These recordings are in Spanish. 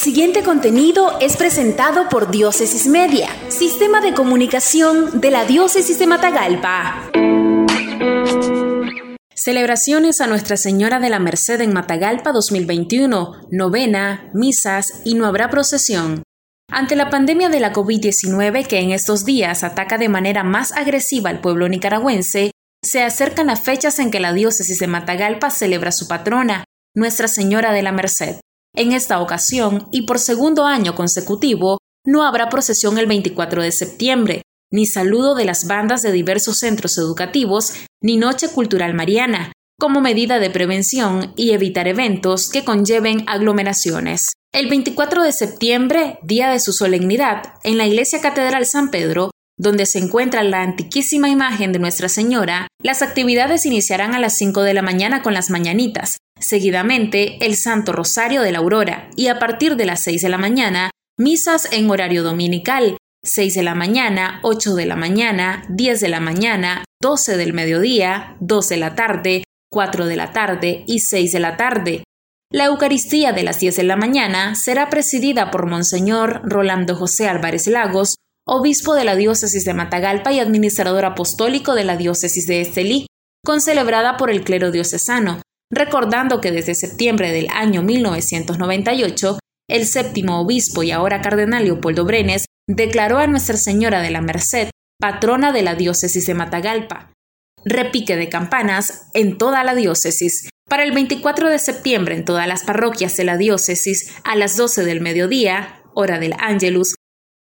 Siguiente contenido es presentado por Diócesis Media, Sistema de Comunicación de la Diócesis de Matagalpa. Celebraciones a Nuestra Señora de la Merced en Matagalpa 2021, novena, misas y no habrá procesión. Ante la pandemia de la COVID-19 que en estos días ataca de manera más agresiva al pueblo nicaragüense, se acercan las fechas en que la diócesis de Matagalpa celebra su patrona, Nuestra Señora de la Merced. En esta ocasión, y por segundo año consecutivo, no habrá procesión el 24 de septiembre, ni saludo de las bandas de diversos centros educativos, ni noche cultural mariana, como medida de prevención y evitar eventos que conlleven aglomeraciones. El 24 de septiembre, día de su solemnidad, en la Iglesia Catedral San Pedro, donde se encuentra la antiquísima imagen de Nuestra Señora, las actividades iniciarán a las 5 de la mañana con las mañanitas, seguidamente el Santo Rosario de la Aurora y a partir de las 6 de la mañana, misas en horario dominical, 6 de la mañana, 8 de la mañana, 10 de la mañana, 12 del mediodía, 2 de la tarde, 4 de la tarde y 6 de la tarde. La Eucaristía de las 10 de la mañana será presidida por Monseñor Rolando José Álvarez Lagos, obispo de la diócesis de Matagalpa y administrador apostólico de la diócesis de Estelí, concelebrada por el clero diocesano, recordando que desde septiembre del año 1998, el séptimo obispo y ahora cardenal Leopoldo Brenes declaró a Nuestra Señora de la Merced patrona de la diócesis de Matagalpa. Repique de campanas en toda la diócesis. Para el 24 de septiembre en todas las parroquias de la diócesis, a las 12 del mediodía, hora del Ángelus,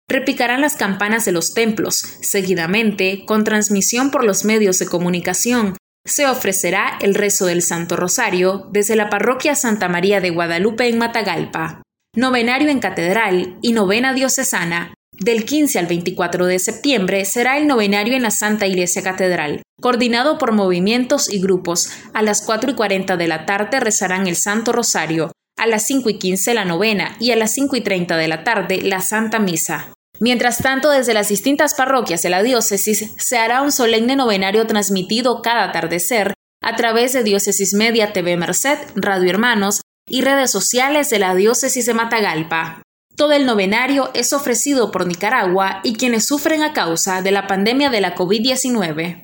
repicarán las campanas de los templos. Seguidamente, con transmisión por los medios de comunicación, se ofrecerá el rezo del Santo Rosario desde la parroquia Santa María de Guadalupe en Matagalpa. Novenario en Catedral y Novena Diocesana. Del 15 al 24 de septiembre será el novenario en la Santa Iglesia Catedral, coordinado por movimientos y grupos. A las 4 y 40 de la tarde rezarán el Santo Rosario, a las 5 y 15 la novena y a las 5 y 30 de la tarde la Santa Misa. Mientras tanto, desde las distintas parroquias de la diócesis se hará un solemne novenario transmitido cada atardecer a través de Diócesis Media TV Merced, Radio Hermanos y redes sociales de la diócesis de Matagalpa. Todo el novenario es ofrecido por Nicaragua y quienes sufren a causa de la pandemia de la COVID-19.